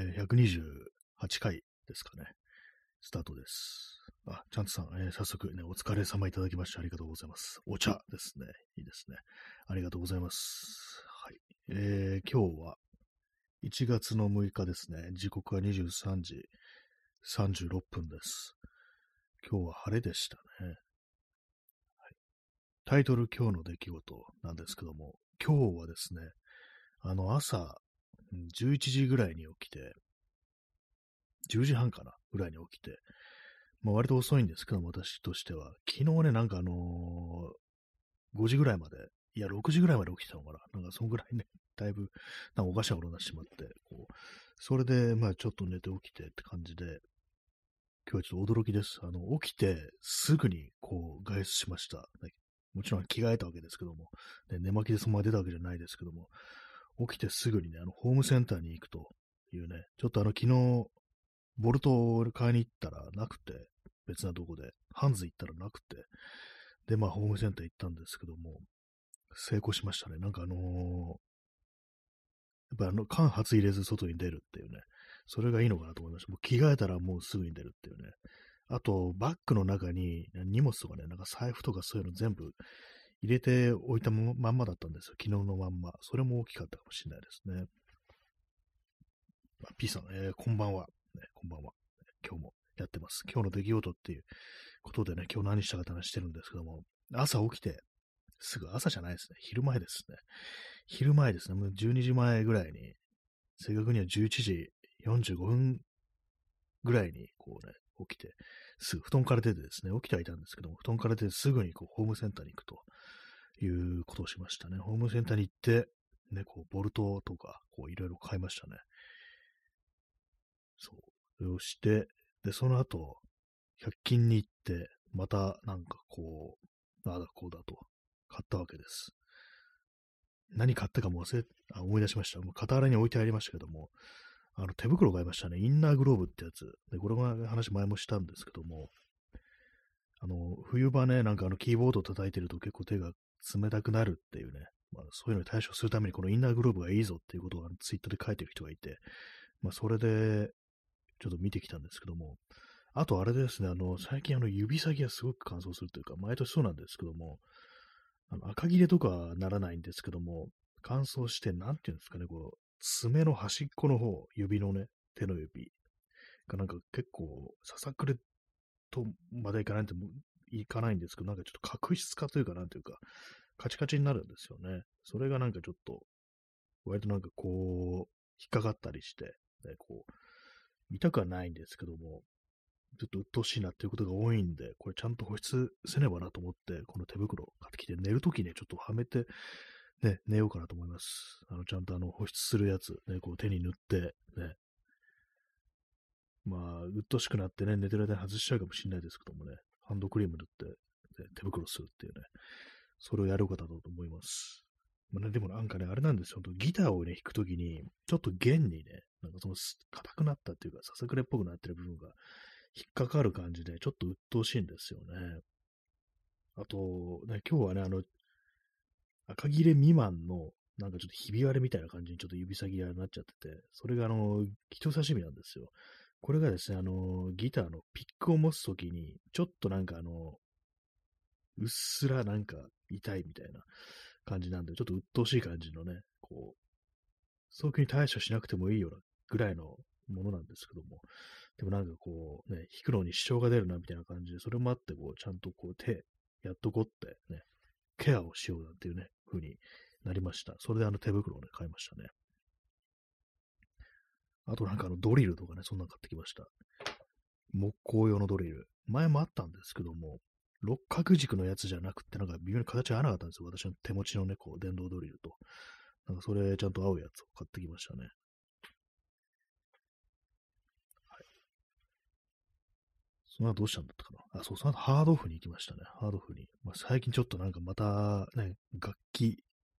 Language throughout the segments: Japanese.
え、128回ですかね。スタートです。あ、ちゃんとさん、えー、早速ね、お疲れ様いただきましてありがとうございます。お茶ですね。いいですね。ありがとうございます。はい。えー、今日は1月の6日ですね。時刻は23時36分です。今日は晴れでしたね。はい、タイトル今日の出来事なんですけども、今日はですね、あの朝、11時ぐらいに起きて、10時半かなぐらいに起きて、まあ、割と遅いんですけど、私としては。昨日ね、なんかあのー、5時ぐらいまで、いや、6時ぐらいまで起きてたのかななんかそんぐらいね、だいぶ、なんかおかしなことになってしまって、こう、それで、まあちょっと寝て起きてって感じで、今日はちょっと驚きです。あの、起きてすぐにこう外出しました。もちろん着替えたわけですけども、ね、寝巻きでそのまま出たわけじゃないですけども、起きてすぐにね、あの、ホームセンターに行くというね、ちょっとあの、昨日、ボルトを買いに行ったらなくて、別なとこで、ハンズ行ったらなくて、で、まあ、ホームセンター行ったんですけども、成功しましたね。なんかあのー、やっぱあの、間髪入れず外に出るっていうね、それがいいのかなと思いました。もう着替えたらもうすぐに出るっていうね。あと、バッグの中に荷物とかね、なんか財布とかそういうの全部入れておいたまんまだったんですよ。昨日のまんま。それも大きかったかもしれないですね。P さん、えー、こんばんは、ね。こんばんは。今日もやってます。今日の出来事っていうことでね、今日何したかって話してるんですけども、朝起きて、すぐ朝じゃないですね。昼前ですね。昼前ですね。もう12時前ぐらいに、正確には11時45分ぐらいに、こうね、起きて、すぐ布団から出てですね、起きてはいたんですけども、布団から出てすぐにこうホームセンターに行くということをしましたね。ホームセンターに行って、ね、こう、ボルトとか、こう、いろいろ買いましたね。そう。それをして、で、その後、100均に行って、また、なんかこう、ああだこうだと、買ったわけです。何買ったかも忘れ、あ、思い出しました。もう傍らに置いてありましたけども、あの、手袋買いましたね。インナーグローブってやつ。で、これも話前もしたんですけども、あの、冬場ね、なんかあの、キーボード叩いてると結構手が冷たくなるっていうね、まあ、そういうのに対処するためにこのインナーグローブがいいぞっていうことをツイッターで書いてる人がいて、まあ、それで、ちょっと見てきたんですけども、あとあれですね、あの、最近あの、指先がすごく乾燥するというか、毎年そうなんですけども、あの赤切れとかならないんですけども、乾燥して、なんていうんですかね、こう、爪の端っこの方、指のね、手の指がなんか結構、ささくれとまでいかないといかないんですけど、なんかちょっと角質化というか、なんていうか、カチカチになるんですよね。それがなんかちょっと、割となんかこう、引っかかったりして、ね、こう、見たくはないんですけども、ちょっと鬱陶しいなっていうことが多いんで、これちゃんと保湿せねばなと思って、この手袋買ってきて、寝るときね、ちょっとはめて、ね、寝ようかなと思います。あの、ちゃんとあの、保湿するやつ、ね、こう手に塗って、ね。まあ、うっとしくなってね、寝てる間に外しちゃうかもしれないですけどもね、ハンドクリーム塗って、ね、手袋するっていうね、それをやることだと思います。まあね、でもなんかね、あれなんですよ。ギターをね、弾くときに、ちょっと弦にね、なんかその、硬くなったっていうか、ささくれっぽくなってる部分が引っかかる感じで、ちょっと鬱陶しいんですよね。あと、ね、今日はね、あの、赤切れ未満の、なんかちょっとひび割れみたいな感じにちょっと指先がなっちゃってて、それがあの、人差し指なんですよ。これがですね、あの、ギターのピックを持つときに、ちょっとなんかあの、うっすらなんか痛いみたいな感じなんで、ちょっと鬱陶しい感じのね、こう、早期に対処しなくてもいいようなぐらいのものなんですけども、でもなんかこう、ね、弾くのに支障が出るなみたいな感じで、それもあって、こう、ちゃんとこう手、やっとこってね、ケアをしようなんていうね、風になりました。それであの手袋をね、買いましたね。あとなんかあのドリルとかね、そんなの買ってきました。木工用のドリル。前もあったんですけども、六角軸のやつじゃなくて、なんか微妙に形が合わなかったんですよ。私の手持ちのね、こう、電動ドリルと。なんかそれちゃんと合うやつを買ってきましたね。はい。その後どうしたんだったかな。あ、そう、その後ハードオフに行きましたね。ハードオフに。まあ、最近ちょっとなんかまたね、楽器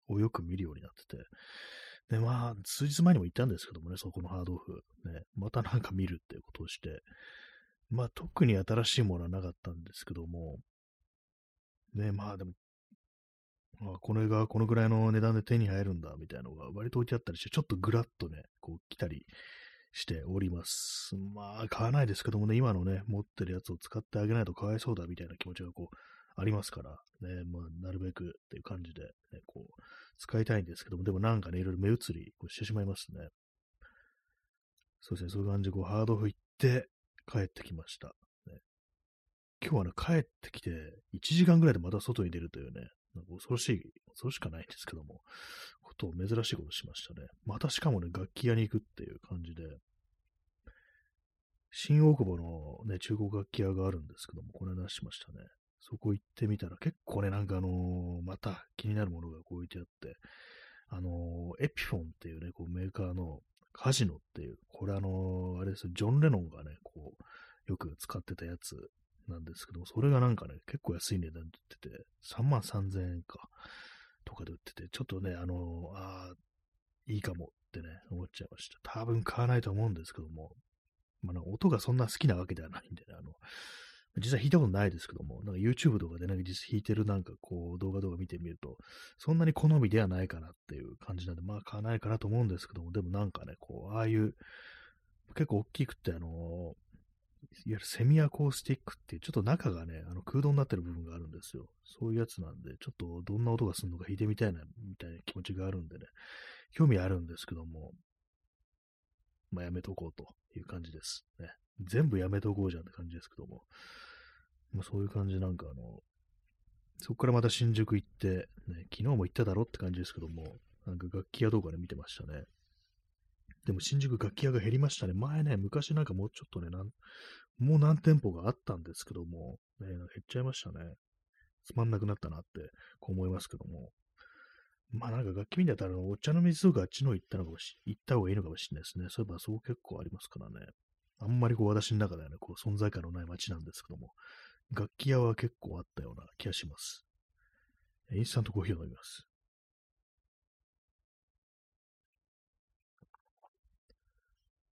をよく見るようになってて。で、まあ、数日前にも言ったんですけどもね、そこのハードオフ。ね、またなんか見るっていうことをして。まあ、特に新しいものはなかったんですけども、ね、まあでも、まあ、この映画はこのぐらいの値段で手に入るんだ、みたいなのが割と置いてあったりして、ちょっとぐらっとね、こう来たりしております。まあ、買わないですけどもね、今のね、持ってるやつを使ってあげないとかわいそうだみたいな気持ちがこう、ありますから、ね、まあ、なるべくっていう感じで、ね、こう、使いたいんですけども、でもなんかね、いろいろ目移りこうしてしまいますね。そうですね、そういう感じで、こう、ハードオフ行って帰ってきました。ね、今日はね、帰ってきて、1時間ぐらいでまた外に出るというね、なんか恐ろしい、恐ろしかないんですけども、ことを珍しいことしましたね。またしかもね、楽器屋に行くっていう感じで、新大久保のね、中古楽器屋があるんですけども、この話しましたね。そこ行ってみたら結構ね、なんかあのー、また気になるものがこう置いてあって、あのー、エピフォンっていうね、こうメーカーのカジノっていう、これあのー、あれですジョン・レノンがね、こう、よく使ってたやつなんですけども、それがなんかね、結構安い値段で売ってて、3万3000円か、とかで売ってて、ちょっとね、あのー、あいいかもってね、思っちゃいました。多分買わないと思うんですけども、まあ、音がそんな好きなわけではないんでね、あの、実際弾いたことないですけども、なんか YouTube とかでなんか実弾いてるなんかこう動画とか見てみると、そんなに好みではないかなっていう感じなんで、まあ買わないかなと思うんですけども、でもなんかね、こう、ああいう、結構大きくて、あの、いわゆるセミアコースティックっていう、ちょっと中がね、あの空洞になってる部分があるんですよ。そういうやつなんで、ちょっとどんな音がするのか弾いてみたいな、みたいな気持ちがあるんでね、興味あるんですけども、まあやめとこうという感じです。ね。全部やめとこうじゃんって感じですけども。まあ、そういう感じなんかあの、そこからまた新宿行って、ね、昨日も行っただろって感じですけども、なんか楽器屋とかで見てましたね。でも新宿楽器屋が減りましたね。前ね、昔なんかもうちょっとね、なんもう何店舗があったんですけども、ね、減っちゃいましたね。つまんなくなったなって、こう思いますけども。まあなんか楽器見たら、お茶の水とかあっちの行ったのかもし、行った方がいいのかもしれないですね。そういえばそう結構ありますからね。あんまりこう私の中ではね、こう存在感のない街なんですけども、楽器屋は結構あったような気がします。インスタントコーヒーを飲みます。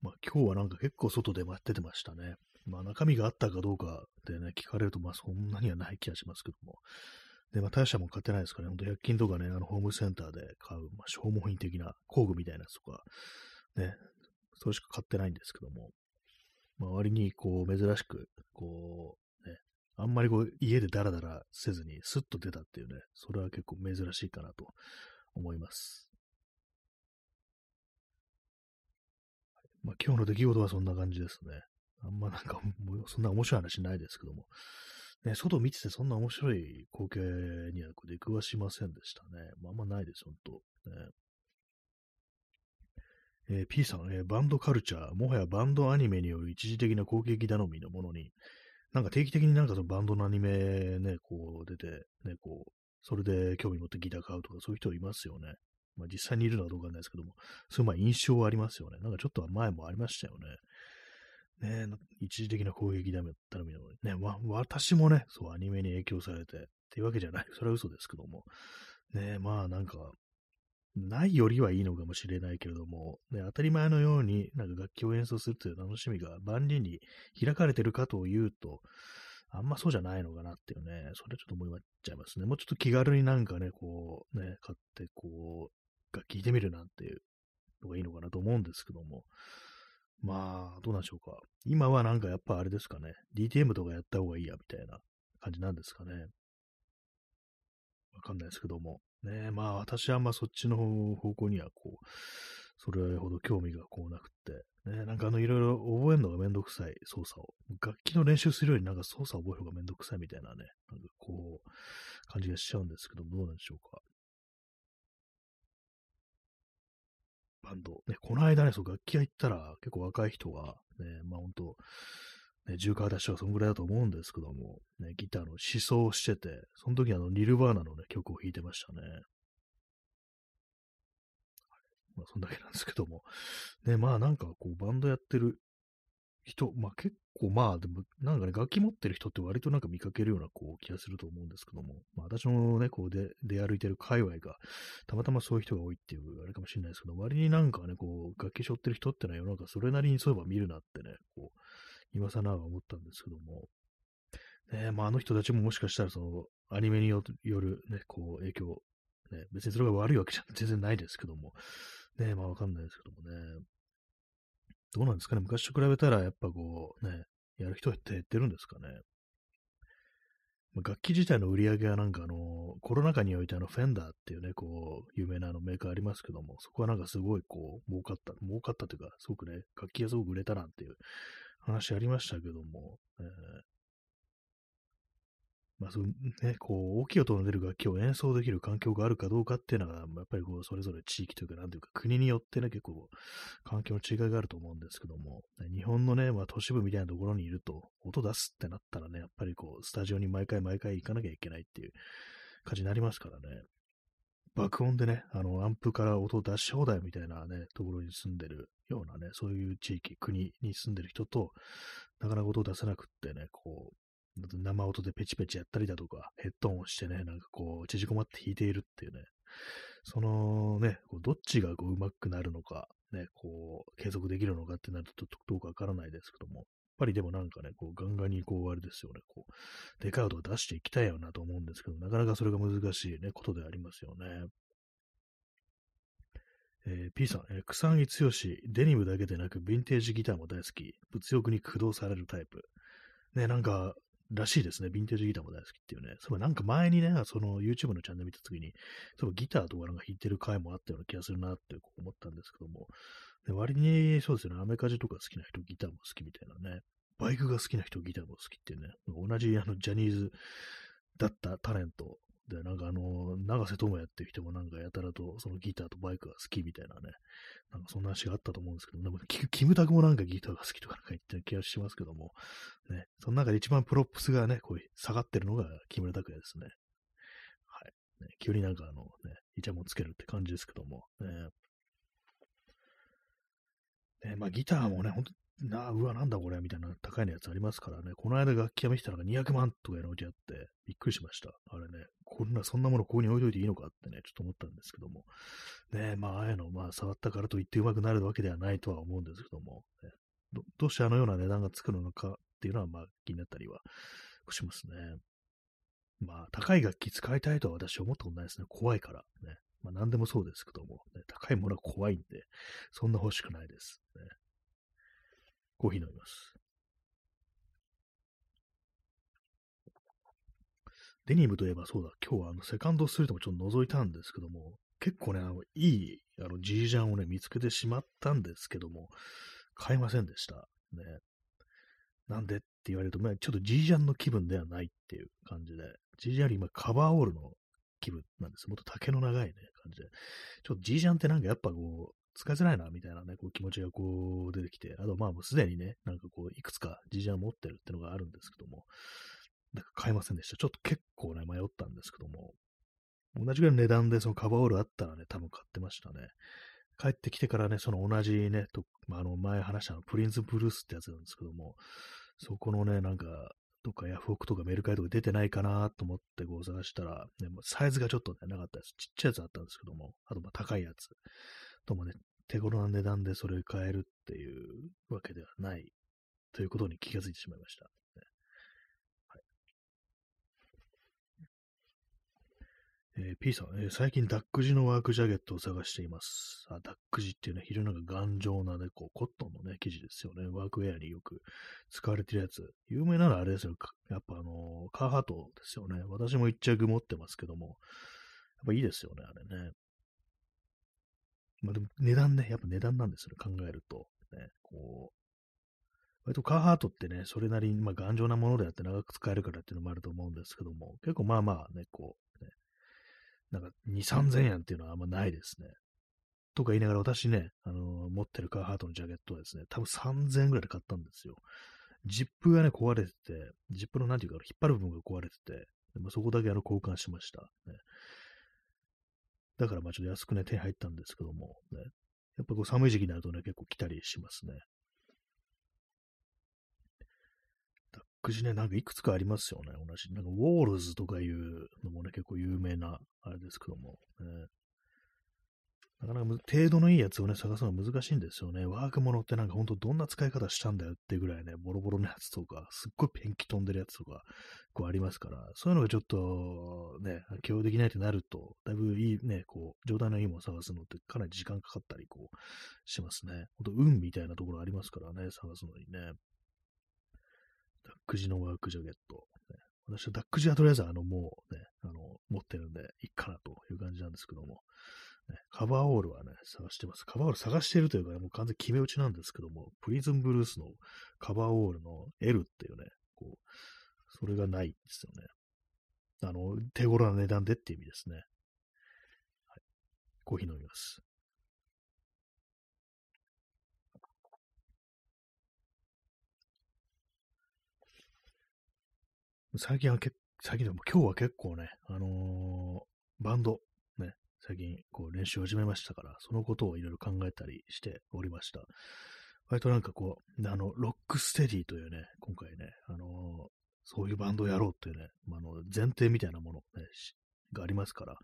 まあ今日はなんか結構外で待っててましたね。まあ中身があったかどうかでね、聞かれるとまあそんなにはない気がしますけども。で、まあ大社も買ってないですからね、ほんと100均とかね、あのホームセンターで買う、まあ消耗品的な工具みたいなやつとか、ね、それしか買ってないんですけども、まあ割にこう珍しく、こう、ねあんまりこう家でダラダラせずにスッと出たっていうね、それは結構珍しいかなと思います。まあ、今日の出来事はそんな感じですね。あんまなんか、そんな面白い話ないですけども。ね、外見ててそんな面白い光景には出くわしませんでしたね。まあ、あんまないです、ほんと。ねえー、P さん、えー、バンドカルチャー、もはやバンドアニメによる一時的な攻撃頼みのものに、なんか定期的になんかそのバンドのアニメね、こう出て、ね、こう、それで興味持ってギター買うとかそういう人いますよね。まあ実際にいるのはどうかわかんないですけども、そういうまあ印象はありますよね。なんかちょっと前もありましたよね。ね一時的な攻撃だめったらみのね、ま、私もね、そうアニメに影響されてっていうわけじゃない。それは嘘ですけども。ねまあなんか、ないよりはいいのかもしれないけれども、ね、当たり前のようになんか楽器を演奏するという楽しみが万人に開かれてるかというと、あんまそうじゃないのかなっていうね、それちょっと思いっちゃいますね。もうちょっと気軽になんかね、こう、ね、買って、こう、楽器いてみるなんていうのがいいのかなと思うんですけども、まあ、どうなんでしょうか。今はなんかやっぱあれですかね、DTM とかやった方がいいや、みたいな感じなんですかね。わかんないですけども。ねまあ私はあそっちの方向にはこう、それほど興味がこうなくて、ね、なんかあのいろいろ覚えるのがめんどくさい操作を。楽器の練習するよりなんか操作を覚える方がめんどくさいみたいなね、なんかこう、感じがしちゃうんですけどどうなんでしょうか。バンド。ね、この間ね、そう楽器屋行ったら結構若い人が、ね、まあ本当ね、重化出しはそんぐらいだと思うんですけども、ね、ギターの思想をしてて、その時あの、ニルバーナのね、曲を弾いてましたね。まあ、そんだけなんですけども。ね、まあなんかこう、バンドやってる人、まあ結構まあ、でもなんかね、楽器持ってる人って割となんか見かけるようなこう気がすると思うんですけども、まあ私のね、こうで出歩いてる界隈が、たまたまそういう人が多いっていうあれかもしれないですけど、割になんかね、こう、楽器背負ってる人ってのは世の中それなりにそういえば見るなってね、こう、今更は思ったんですけども、ね、まあ、あの人たちももしかしたらそのアニメによる、ね、こう影響、ね、別にそれが悪いわけじゃ 全然ないですけども、ね、まあわかんないですけどもね、どうなんですかね。昔と比べたら、やっぱこう、ね、やる人って減ってるんですかね。楽器自体の売り上げはなんかあの、コロナ禍においてあの、フェンダーっていうね、こう、有名なあのメーカーありますけども、そこはなんかすごいこう、儲かった、儲かったというか、すごくね、楽器がすごく売れたなんていう話ありましたけども、えー、まあ、そうね、こう、大きい音の出る楽器を演奏できる環境があるかどうかっていうのは、やっぱりこう、それぞれ地域というか、なんていうか、国によってね、結構、環境の違いがあると思うんですけども、日本のね、まあ、都市部みたいなところにいると、音出すってなったらね、やっぱりこう、スタジオに毎回毎回行かなきゃいけないっていう感じになりますからね。爆音でね、あの、アンプから音を出し放題みたいなね、ところに住んでるようなね、そういう地域、国に住んでる人と、なかなか音を出せなくってね、こう、生音でペチペチやったりだとか、ヘッドホンをしてね、なんかこう、縮こまって弾いているっていうね、そのね、こうどっちがこう上手くなるのか、ね、こう、継続できるのかってなるとどうかわからないですけども、ぱりでもなんかね、こう、ガンガンにこう、あれですよね、こう、デカードを出していきたいよなと思うんですけど、なかなかそれが難しいね、ことでありますよね。えー、P さん、えー、草薙剛、デニムだけでなく、ヴィンテージギターも大好き、物欲に駆動されるタイプ。ね、なんか、らしいですね。ヴィンテージギターも大好きっていうね。そうなんか前にね、その YouTube のチャンネル見たときに、そうギターとかなんか弾いてる回もあったような気がするなって思ったんですけども、で割にそうですよね、アメカジとか好きな人、ギターも好きみたいなね。バイクが好きな人、ギターも好きっていうね、同じあのジャニーズだったタレントで、なんかあの、長瀬智也っていう人もなんかやたらとそのギターとバイクが好きみたいなね、なんかそんな話があったと思うんですけど、でもキムタクもなんかギターが好きとかなんか言ってる気がしますけども、ね、その中で一番プロップスがね、こう下がってるのが木村拓哉ですね。はい。ね、急になんかあのね、イチャモンつけるって感じですけども、ね。ねまあギターもね、ほんとな、うわ、なんだこれみたいな高いのやつありますからね。この間楽器屋見てたのが200万とかに置いてあって、びっくりしました。あれね、こんな、そんなものここに置いといていいのかってね、ちょっと思ったんですけども。ねまあ、ああいうの、まあ、触ったからといってうまくなるわけではないとは思うんですけども、ね、どどうしてあのような値段がつくのかっていうのは、まあ、気になったりはしますね。まあ、高い楽器使いたいとは私は思ったことないですね。怖いから。ね。まあ、何でもそうですけども、ね、高いものは怖いんで、そんな欲しくないです。ね、コーヒー飲みます。デニムといえばそうだ、今日はあのセカンドストリートもちょっと覗いたんですけども、結構ね、あのいいあのジージャンをね、見つけてしまったんですけども、買いませんでした。ね。なんでって言われると、まあ、ちょっとジージャンの気分ではないっていう感じで、ジージャンより今カバーオールの気分なんです。もっと丈の長いね、感じで。ちょっとジージャンってなんかやっぱこう、使いづらいな、みたいなね、こう気持ちがこう出てきて、あとまあもうすでにね、なんかこう、いくつかジージャン持ってるってのがあるんですけども、なんか買いませんでした。ちょっと結構ね、迷ったんですけども、同じぐらいの値段でそのカバーオールあったらね、多分買ってましたね。帰ってきてからね、その同じね、とまあ、あの前話したのプリンスブルースってやつなんですけども、そこのね、なんか、とかヤフオクとかメルカリとか出てないかなと思ってこう探したら、ね、もサイズがちょっとね、なかったです。ちっちゃいやつあったんですけども、あとまあ高いやつともね、手頃な値段でそれ買えるっていうわけではないということに気がついてしまいました。ねはいえー、P さん、えー、最近ダック地のワークジャケットを探しています。あダック地っていうね、非常になんか頑丈なね、こうコットンのね、生地ですよね。ワークウェアによく使われてるやつ。有名なのはあれですよ。やっぱあのー、カーハートですよね。私も一着持ってますけども、やっぱいいですよね、あれね。まあでも値段ね、やっぱ値段なんですよね、考えると。ね、こう、割とカーハートってね、それなりにまあ頑丈なものであって長く使えるからっていうのもあると思うんですけども、結構まあまあね、こう、なんか2、3000円っていうのはあんまないですね。とか言いながら私ね、あのー、持ってるカーハートのジャケットはですね、多分3000円ぐらいで買ったんですよ。ジップがね、壊れてて、ジップのなんていうか、引っ張る部分が壊れてて、でもそこだけあの交換しました。ね、だからまあちょっと安くね、手に入ったんですけども、ね、やっぱこう寒い時期になるとね、結構来たりしますね。ダックジね、なんかいくつかありますよね、同じ。なんかウォールズとかいうのもね、結構有名な、あれですけども、ね。なかなか程度のいいやつをね、探すのは難しいんですよね。ワークものってなんかほんとどんな使い方したんだよってぐらいね、ボロボロのやつとか、すっごいペンキ飛んでるやつとか、こうありますから、そういうのがちょっとね、共有できないってなると、だいぶいいね、こう、状態のいいものを探すのってかなり時間かかったり、こう、しますね。ほんと、運みたいなところありますからね、探すのにね。ダックジのワークジャケット。私はダックジはとりあえずあの、もうね、あの、持ってるんで、いいかなという感じなんですけども。ね、カバーオールはね、探してます。カバーオール探してるというか、ね、もう完全決め打ちなんですけども、プリズンブルースのカバーオールの L っていうね、こう、それがないですよね。あの、手頃な値段でっていう意味ですね。はい、コーヒー飲みます。最近はけ、最近でも今日は結構ね、あのー、バンド、ね、最近こう練習を始めましたから、そのことをいろいろ考えたりしておりました。割となんかこう、あの、ロックステディというね、今回ね、あのー、そういうバンドをやろうっていうね、まあ、の前提みたいなもの、ね、がありますから、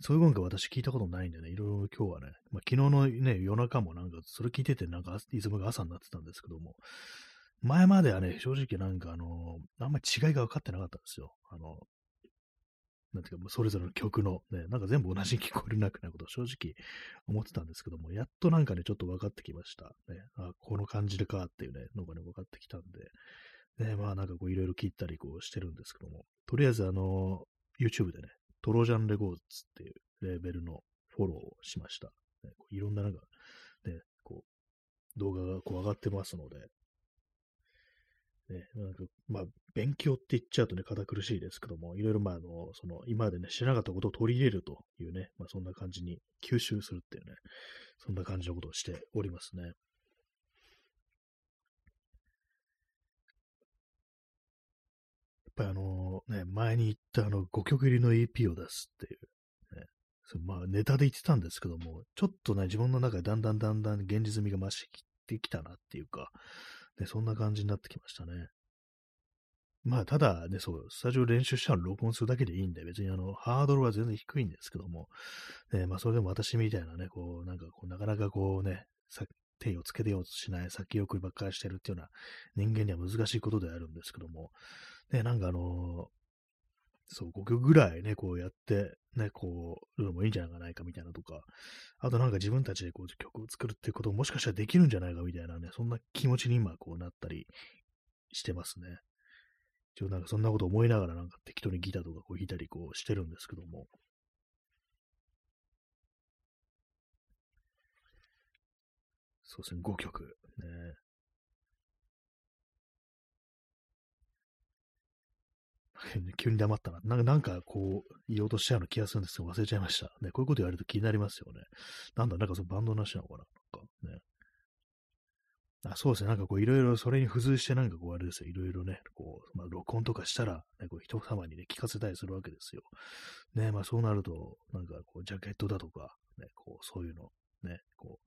そういう音楽私聞いたことないんでね、いろいろ今日はね、まあ、昨日のね、夜中もなんかそれ聞いててなんかリズムが朝になってたんですけども、前まではね、正直なんかあの、あんまり違いが分かってなかったんですよ。あの、なんていうか、それぞれの曲のね、なんか全部同じに聞こえるなくないことを正直思ってたんですけども、やっとなんかね、ちょっと分かってきました。ね、あ、この感じでかっていうね、のがね、分かってきたんで、ね、まあなんかこういろいろ聞いたりこうしてるんですけども、とりあえずあの、YouTube でね、トロジャンレゴーズっていうレーベルのフォローをしました。ね、いろんななんか、ね、こう、動画がこう上がってますので、ね、なんか、まあ、勉強って言っちゃうとね、堅苦しいですけども、いろいろ、まあ、あの、その、今までね、知らなかったことを取り入れるというね、まあ、そんな感じに吸収するっていうね、そんな感じのことをしておりますね。やっぱりあの、ね、前に言ったあの、5曲入りの EP を出すっていう、ね、そまあ、ネタで言ってたんですけども、ちょっとね、自分の中でだんだんだんだん現実味が増してきたなっていうか、ね、そんな感じになってきましたね。まあ、ただね、そう、スタジオ練習したら録音するだけでいいんで、別にあの、ハードルは全然低いんですけども、ね、まあ、それでも私みたいなね、こう、なんかこう、なかなかこうね、手をつけてようとしない、先送りばっかりしてるっていうような人間には難しいことであるんですけども、ね、なんかあのそう、5曲ぐらいね、こうやって、ね、こう、るのもいいんじゃないかみたいなとか、あとなんか自分たちでこう曲を作るっていうことももしかしたらできるんじゃないかみたいなね、そんな気持ちに今こうなったりしてますね。一応なんかそんなこと思いながらなんか適当にギターとかこう弾いたりこうしてるんですけども。そうですね、5曲。ね。急に黙ったな。なんか、なんかこう、言おうとしちゃうような気がするんですけど、忘れちゃいました。ね、こういうこと言われると気になりますよね。なんだ、なんかそのバンドなしなのかななんかね。あそうですね。なんかこう、いろいろそれに付随してなんかこう、あれですよ。いろいろね、こう、まあ、録音とかしたら、ね、こう、人様にね、聞かせたりするわけですよ。ね、まあそうなると、なんかこう、ジャケットだとか、ね、こう、そういうの、ね、こう、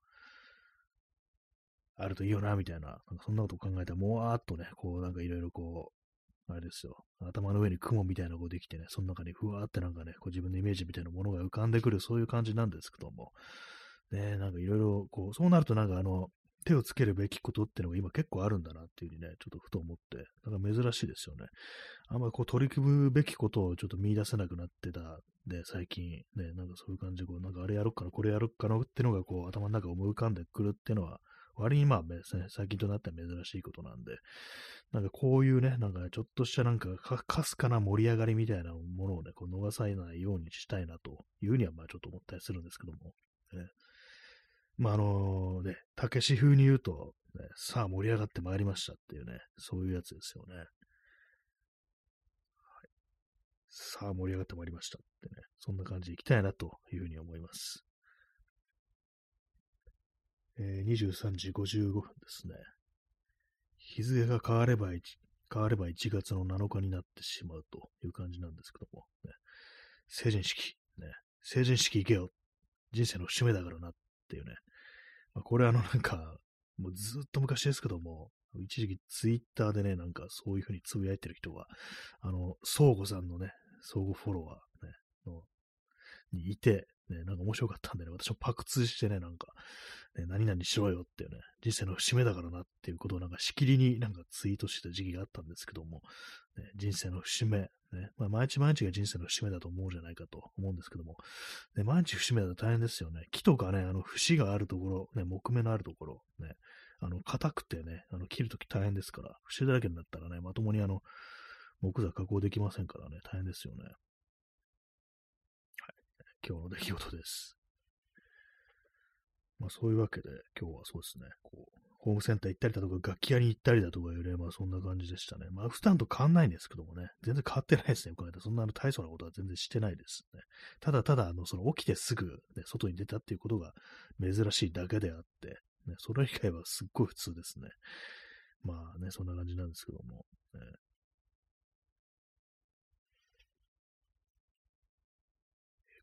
あるといいよな、みたいな、なんかそんなことを考えたら、もわーっとね、こう、なんかいろいろこう、あれですよ。頭の上に雲みたいなのができてね、その中にふわーってなんかね、こう自分のイメージみたいなものが浮かんでくる、そういう感じなんですけども。ね、なんかいろいろ、こう、そうなるとなんかあの、手をつけるべきことってのが今結構あるんだなっていうふうにね、ちょっとふと思って、なんか珍しいですよね。あんまこう取り組むべきことをちょっと見出せなくなってたで、最近ね、なんかそういう感じで、こう、なんかあれやろっかな、これやろっかなってのがこう頭の中思い浮かんでくるっていうのは、割にまあですね、最近となっては珍しいことなんで、なんかこういうね、なんかちょっとしたなんかかすかな盛り上がりみたいなものをね、こう逃さないようにしたいなというふうにはまあちょっと思ったりするんですけども、ね、まああのね、たけし風に言うと、ね、さあ盛り上がってまいりましたっていうね、そういうやつですよね。はい、さあ盛り上がってまいりましたってね、そんな感じでいきたいなというふうに思います。えー、23時55分ですね。日付が変われば1、変われば1月の7日になってしまうという感じなんですけども、ね、成人式、ね、成人式行けよ。人生の節目だからなっていうね。まあ、これあのなんか、もうずっと昔ですけども、一時期ツイッターでね、なんかそういうふうにつぶやいてる人が、あの、相互さんのね、相互フォロワー、ね、のにいて、ね、なんか面白かったんでね、私もパクツしてね、なんか、ね、何々しろよっていうね、人生の節目だからなっていうことをなんかしきりになんかツイートしてた時期があったんですけども、ね、人生の節目、ね、まあ、毎日毎日が人生の節目だと思うじゃないかと思うんですけども、ね、毎日節目だと大変ですよね。木とかね、あの節があるところ、ね、木目のあるところ、ね、あの、硬くてね、あの、切るとき大変ですから、節だらけになったらね、まともにあの、木材加工できませんからね、大変ですよね。今日の出来事です。まあそういうわけで、今日はそうですね、こう、ホームセンター行ったりだとか、楽器屋に行ったりだとかいうね、まあそんな感じでしたね。まあ普段と変わんないんですけどもね、全然変わってないですね、この間。そんなの大層なことは全然してないですね。ただただ、あの、その起きてすぐ、ね、外に出たっていうことが珍しいだけであって、ね、それ以外はすっごい普通ですね。まあね、そんな感じなんですけども。ね、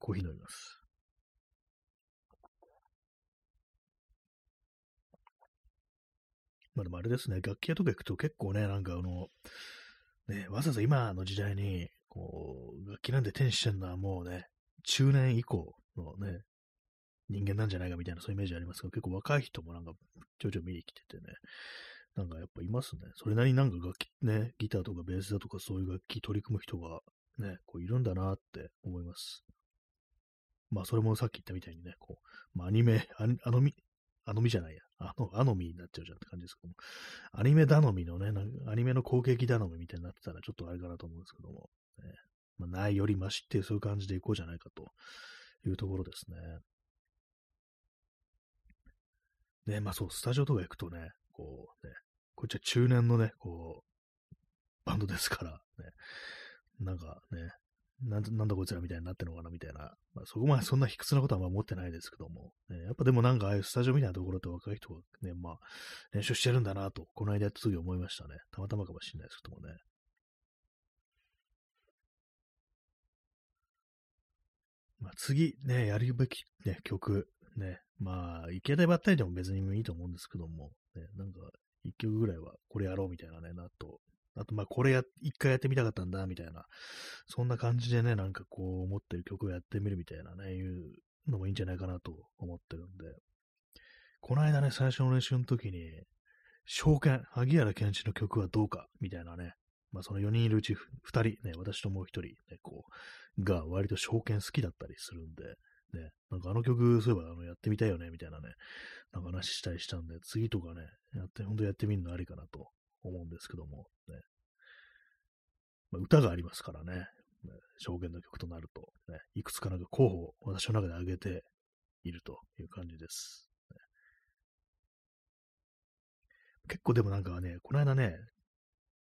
コーヒー飲みます。まあでもあれですね、楽器屋とか行くと結構ね、なんかあの、ね、わざわざ今の時代に、こう、楽器なんて手にしてんのはもうね、中年以降のね、人間なんじゃないかみたいなそういうイメージありますけど、結構若い人もなんかちょいちょい見に来ててね、なんかやっぱいますね。それなりになんか楽器ね、ギターとかベースだとかそういう楽器取り組む人がね、こういるんだなって思います。まあそれもさっき言ったみたいにね、こう、まあアニメ、あのみ、あのみじゃないや。あの、アノミになっちゃうじゃんって感じですけども。アニメ頼みのね、アニメの攻撃頼みみたいになってたらちょっとあれかなと思うんですけども。ね、まあ、ないよりましっていうそういう感じでいこうじゃないかというところですね。ね、まあそう、スタジオとか行くとね、こうね、こっちは中年のね、こう、バンドですから、ね、なんかね、なんなんだこいつらみたいになってるのかなみたいな。まあ、そこまでそんな卑屈なことはまあ思ってないですけども、ね。やっぱでもなんかああいうスタジオみたいなところって若い人がね、まあ、練習してるんだなと、この間やった時思いましたね。たまたまかもしれないですけどもね。まあ、次ね、やるべき、ね、曲、ね、まあ、池田ばったりでも別にいいと思うんですけども、ね、なんか、一曲ぐらいはこれやろうみたいなね、なとあと、ま、これや、一回やってみたかったんだ、みたいな、そんな感じでね、なんかこう、思ってる曲をやってみるみたいなね、いうのもいいんじゃないかなと思ってるんで、この間ね、最初の練習の時に、証券、萩原健一の曲はどうか、みたいなね、まあ、その4人いるうち2人、ね、私ともう1人、ね、こう、が割と証券好きだったりするんで、ね、なんかあの曲、そういえばあのやってみたいよね、みたいなね、なんか話したりしたんで、次とかね、やって、本当やってみるのありかなと思うんですけども、ね。まあ、歌がありますからね、証言の曲となると、ね、いくつかなんか候補を私の中で挙げているという感じです。結構でもなんかね、この間ね、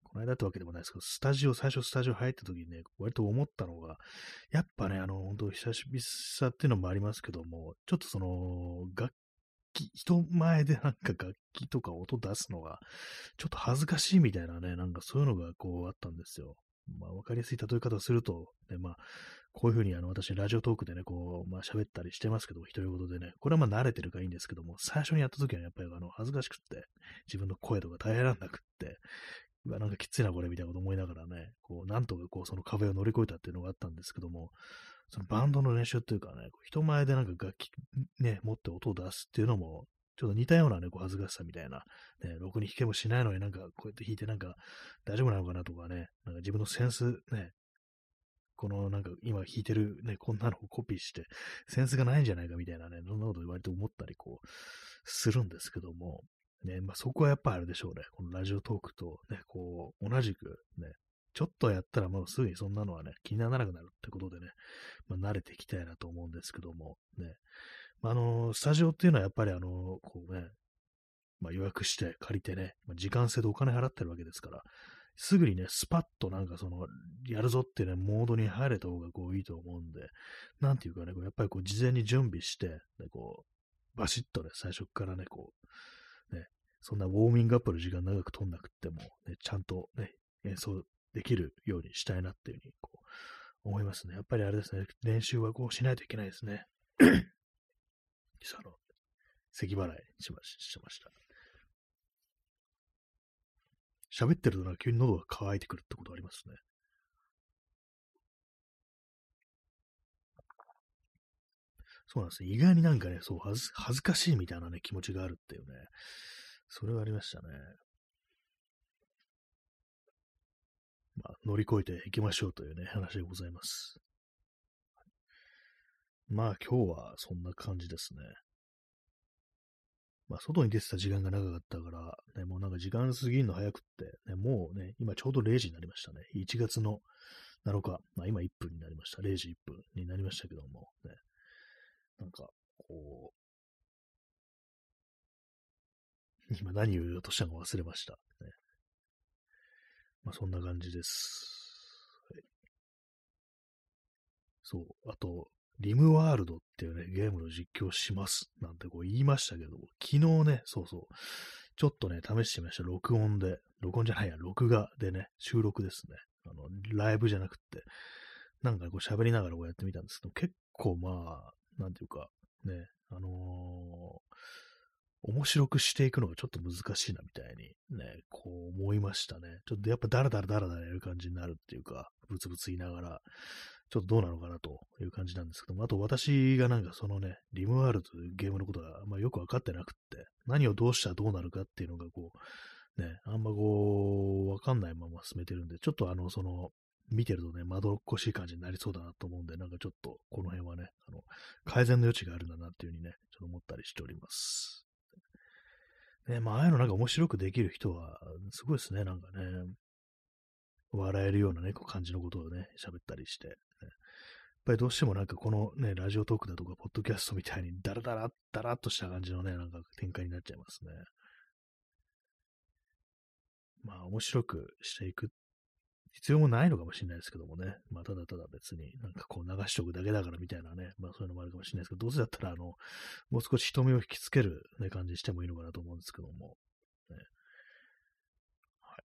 この間ってわけでもないですけど、スタジオ、最初スタジオ入った時にね、割と思ったのが、やっぱね、あの、本当久しぶりさっていうのもありますけども、ちょっとその、楽器、人前でなんか楽器とか音出すのが、ちょっと恥ずかしいみたいなね、なんかそういうのがこうあったんですよ。まあ、わかりやすい例え方をすると、ね、まあ、こういうふうにあの私、ラジオトークでね、こう、まあ喋ったりしてますけど、独り言でね、これはまあ慣れてるからいいんですけども、最初にやった時はやっぱりあの恥ずかしくって、自分の声とか耐えられなくって、うわ、なんかきついなこれみたいなこと思いながらね、こう、なんとかこう、その壁を乗り越えたっていうのがあったんですけども、そのバンドの練習っていうかね、人前でなんか楽器ね、持って音を出すっていうのも、ちょっと似たようなね、こう恥ずかしさみたいな、ね、ろくに弾けもしないのになんかこうやって弾いてなんか大丈夫なのかなとかね、なんか自分のセンスね、このなんか今弾いてるね、こんなのをコピーして、センスがないんじゃないかみたいなね、そんなこと割と思ったりこう、するんですけども、ね、まあそこはやっぱあれでしょうね、このラジオトークとね、こう、同じくね、ちょっとやったらもうすぐにそんなのはね、気にならなくなるってことでね、まあ慣れていきたいなと思うんですけども、ね、まあ、あの、スタジオっていうのはやっぱりあの、こうね、まあ、予約して借りてね、まあ、時間制でお金払ってるわけですから、すぐにね、スパッとなんかその、やるぞってね、モードに入れた方がこういいと思うんで、なんていうかね、やっぱりこう事前に準備して、ね、こう、バシッとね、最初からね、こう、ね、そんなウォーミングアップの時間長く取んなくっても、ね、ちゃんとね、演奏できるようにしたいなっていうふうに、こう、思いますね。やっぱりあれですね、練習はこうしないといけないですね。その、咳払いしまししました。喋ってるとな、急に喉が渇いてくるってことありますね。そうなんですね。意外になんかね、そう恥ず、恥ずかしいみたいなね、気持ちがあるっていうね。それはありましたね。まあ、乗り越えていきましょうというね、話でございます。まあ、今日はそんな感じですね。まあ、外に出てた時間が長かったから、ね、もうなんか時間過ぎるの早くって、ね、もうね、今ちょうど0時になりましたね。1月の7日、まあ今1分になりました。0時1分になりましたけども、ね、なんか、こう、今何を言おうとしたか忘れました。ね、まあそんな感じです。はい、そう、あと、リムワールドっていうね、ゲームの実況します。なんてこう言いましたけど、昨日ね、そうそう、ちょっとね、試してみました。録音で、録音じゃないや、録画でね、収録ですね。あの、ライブじゃなくって、なんかこう喋りながらこうやってみたんですけど、結構まあ、なんていうか、ね、あのー、面白くしていくのがちょっと難しいなみたいにね、こう思いましたね。ちょっとやっぱダラダラダラダラやる感じになるっていうか、ブツブツ言いながら、ちょっとどうなのかなという感じなんですけども、あと私がなんかそのね、リムワールドというゲームのことが、ま、よくわかってなくって、何をどうしたらどうなるかっていうのがこう、ね、あんまこう、わかんないまま進めてるんで、ちょっとあの、その、見てるとね、まどろっこしい感じになりそうだなと思うんで、なんかちょっとこの辺はね、あの、改善の余地があるんだなっていうふうにね、ちょっと思ったりしております。ね、まあ、ああいうのなんか面白くできる人は、すごいですね、なんかね。笑えるようなね、こう感じのことをね、喋ったりして、やっぱりどうしてもなんかこのね、ラジオトークだとか、ポッドキャストみたいにダラダラ、ダラっとした感じのね、なんか展開になっちゃいますね。まあ、面白くしていく必要もないのかもしれないですけどもね。まあ、ただただ別になんかこう流しとくだけだからみたいなね。まあ、そういうのもあるかもしれないですけど、どうせだったら、あの、もう少し人目を引きつける、ね、感じしてもいいのかなと思うんですけども。ね、はい。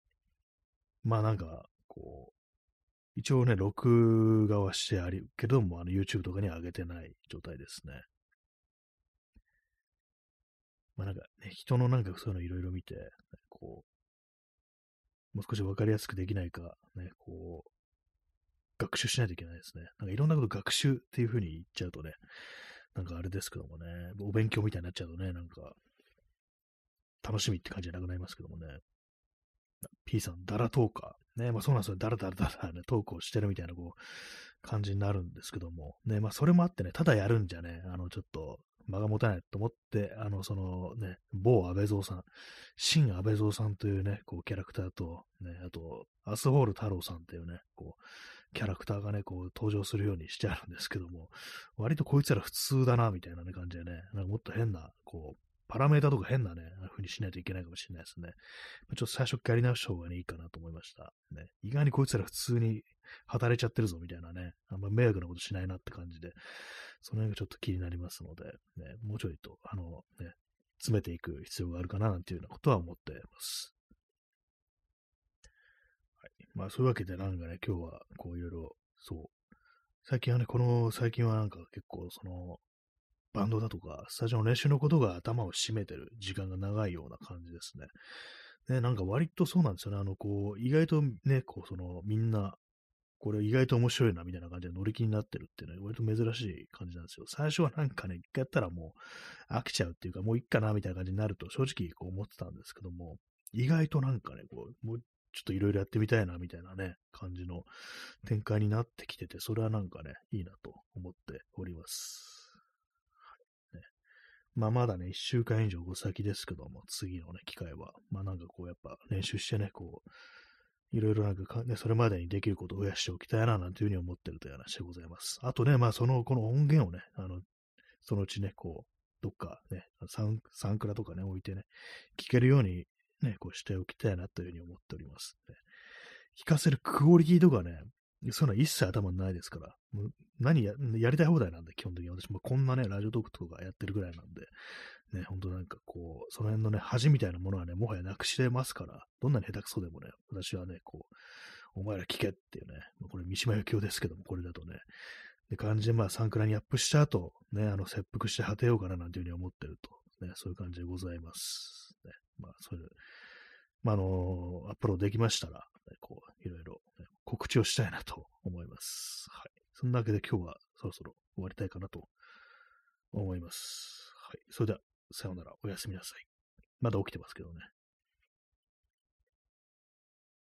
まあ、なんか、こう、一応ね、録画はしてあり、けども、あの、YouTube とかには上げてない状態ですね。まあなんかね、人のなんかそういうのいろいろ見て、こう、もう少しわかりやすくできないか、ね、こう、学習しないといけないですね。なんかいろんなこと学習っていう風に言っちゃうとね、なんかあれですけどもね、お勉強みたいになっちゃうとね、なんか、楽しみって感じじゃなくなりますけどもね。P さん、ダラトーカー。ね、まあそうなんですよ。ダラダラダラね、トークをしてるみたいな、こう、感じになるんですけども。ね、まあそれもあってね、ただやるんじゃね、あの、ちょっと、間が持たないと思って、あの、そのね、某安倍蔵さん、新安倍蔵さんというね、こう、キャラクターと、ね、あと、アスホール太郎さんというね、こう、キャラクターがね、こう、登場するようにしてあるんですけども、割とこいつら普通だな、みたいな、ね、感じでね、なんかもっと変な、こう、パラメータとか変なね、風にしないといけないかもしれないですね。ちょっと最初からやり直した方がいいかなと思いました。ね、意外にこいつら普通に働いちゃってるぞみたいなね、あんま迷惑なことしないなって感じで、その辺がちょっと気になりますので、ね、もうちょいと、あの、ね、詰めていく必要があるかななんていうようなことは思っています。はい。まあそういうわけでなんかね、今日はこういろいろ、そう、最近はね、この、最近はなんか結構その、バンドだとか、スタジオの練習のことが頭を占めてる時間が長いような感じですね。ね、なんか割とそうなんですよね。あの、こう、意外とね、こう、その、みんな、これ意外と面白いな、みたいな感じで乗り気になってるっていうのは割と珍しい感じなんですよ。最初はなんかね、一回やったらもう飽きちゃうっていうか、もういっかな、みたいな感じになると正直こう思ってたんですけども、意外となんかね、こう、もうちょっといろいろやってみたいな、みたいなね、感じの展開になってきてて、それはなんかね、いいなと思っております。まあまだね、一週間以上後先ですけども、次のね、機会は、まあなんかこうやっぱ練習してね、こう、いろいろなんかね、それまでにできることを増やしておきたいな、なんていうふうに思ってるという話でございます。あとね、まあその、この音源をね、あの、そのうちね、こう、どっかね、サンサンクラとかね、置いてね、聞けるようにね、こうしておきたいなというふうに思っております、ね。聞かせるクオリティとかね、そういうのは一切頭にないですから、もう何や、やりたい放題なんで、基本的に。私もこんなね、ラジオトークとかやってるぐらいなんで、ね、ほんとなんかこう、その辺のね、恥みたいなものはね、もはやなくしてますから、どんなに下手くそでもね、私はね、こう、お前ら聞けっていうね、これ三島由紀夫ですけども、これだとね、で感じで、まあ、サンクラにアップした後、ね、あの、切腹して果てようかななんていうふうに思ってると、ね、そういう感じでございます。ね、まあ、そういう、まあ、あの、アップロードできましたら、ね、こう、いろいろ、ね、告知をしたいなと思います。はい。そんなわけで今日はそろそろ終わりたいかなと思います。はい。それでは、さようなら。おやすみなさい。まだ起きてますけどね。